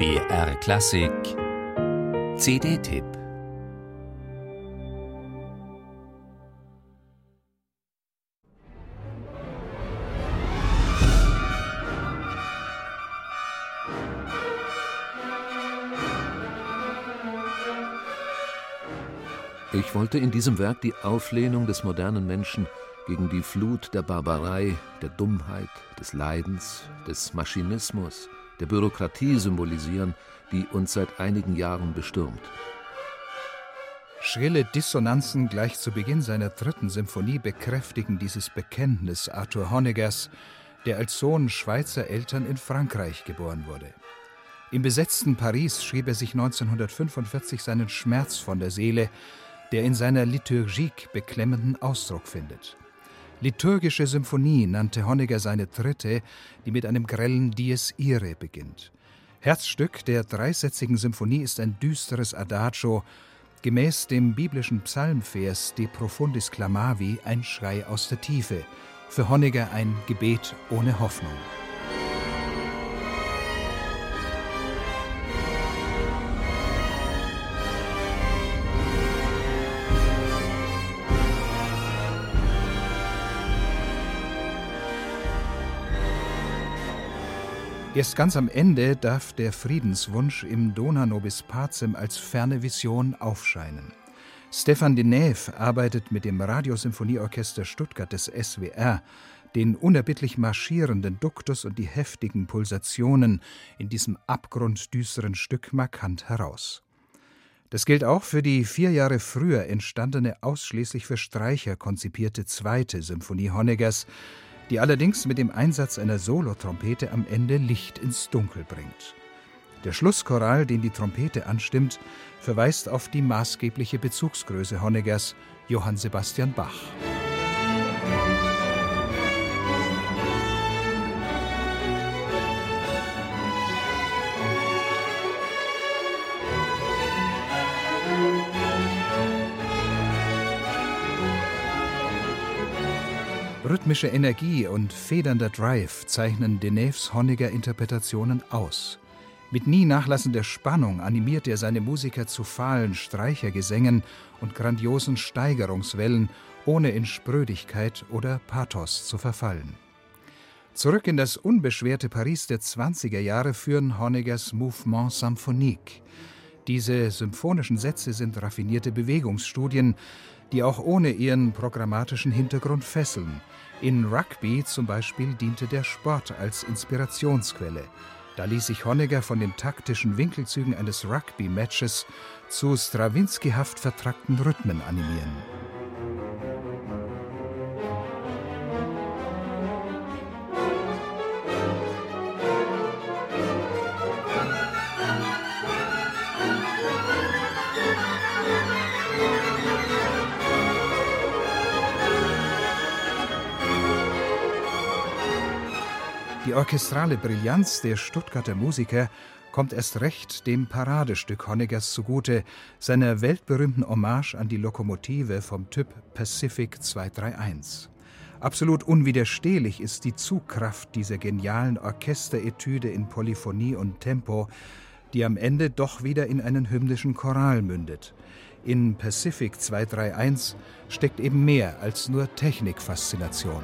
BR Klassik. CD-Tipp Ich wollte in diesem Werk die Auflehnung des modernen Menschen gegen die Flut der Barbarei, der Dummheit, des Leidens, des Maschinismus, der Bürokratie symbolisieren, die uns seit einigen Jahren bestürmt. Schrille Dissonanzen gleich zu Beginn seiner dritten Symphonie bekräftigen dieses Bekenntnis Arthur Honeggers, der als Sohn Schweizer Eltern in Frankreich geboren wurde. Im besetzten Paris schrieb er sich 1945 seinen Schmerz von der Seele, der in seiner Liturgik beklemmenden Ausdruck findet. Liturgische Symphonie nannte Honegger seine dritte, die mit einem grellen Dies Irae beginnt. Herzstück der dreisätzigen Symphonie ist ein düsteres Adagio, gemäß dem biblischen Psalmvers De profundis clamavi ein Schrei aus der Tiefe, für Honegger ein Gebet ohne Hoffnung. Erst ganz am Ende darf der Friedenswunsch im Dona Nobis Pacem als ferne Vision aufscheinen. Stefan Denève arbeitet mit dem Radiosymphonieorchester Stuttgart des SWR den unerbittlich marschierenden Duktus und die heftigen Pulsationen in diesem abgrunddüsteren Stück markant heraus. Das gilt auch für die vier Jahre früher entstandene, ausschließlich für Streicher konzipierte zweite Symphonie Honeggers, die allerdings mit dem Einsatz einer Solotrompete am Ende Licht ins Dunkel bringt. Der Schlusschoral, den die Trompete anstimmt, verweist auf die maßgebliche Bezugsgröße Honeggers, Johann Sebastian Bach. Rhythmische Energie und federnder Drive zeichnen Deneuves Honegger Interpretationen aus. Mit nie nachlassender Spannung animiert er seine Musiker zu fahlen Streichergesängen und grandiosen Steigerungswellen, ohne in Sprödigkeit oder Pathos zu verfallen. Zurück in das unbeschwerte Paris der 20er Jahre führen Honeggers Mouvement Symphonique. Diese symphonischen Sätze sind raffinierte Bewegungsstudien, die auch ohne ihren programmatischen Hintergrund fesseln. In Rugby zum Beispiel diente der Sport als Inspirationsquelle. Da ließ sich Honegger von den taktischen Winkelzügen eines Rugby-Matches zu Strawinski-haft vertrackten Rhythmen animieren. Die orchestrale Brillanz der Stuttgarter Musiker kommt erst recht dem Paradestück Honeggers zugute, seiner weltberühmten Hommage an die Lokomotive vom Typ Pacific 231. Absolut unwiderstehlich ist die Zugkraft dieser genialen Orchesteretüde in Polyphonie und Tempo, die am Ende doch wieder in einen hymnischen Choral mündet. In Pacific 231 steckt eben mehr als nur Technikfaszination.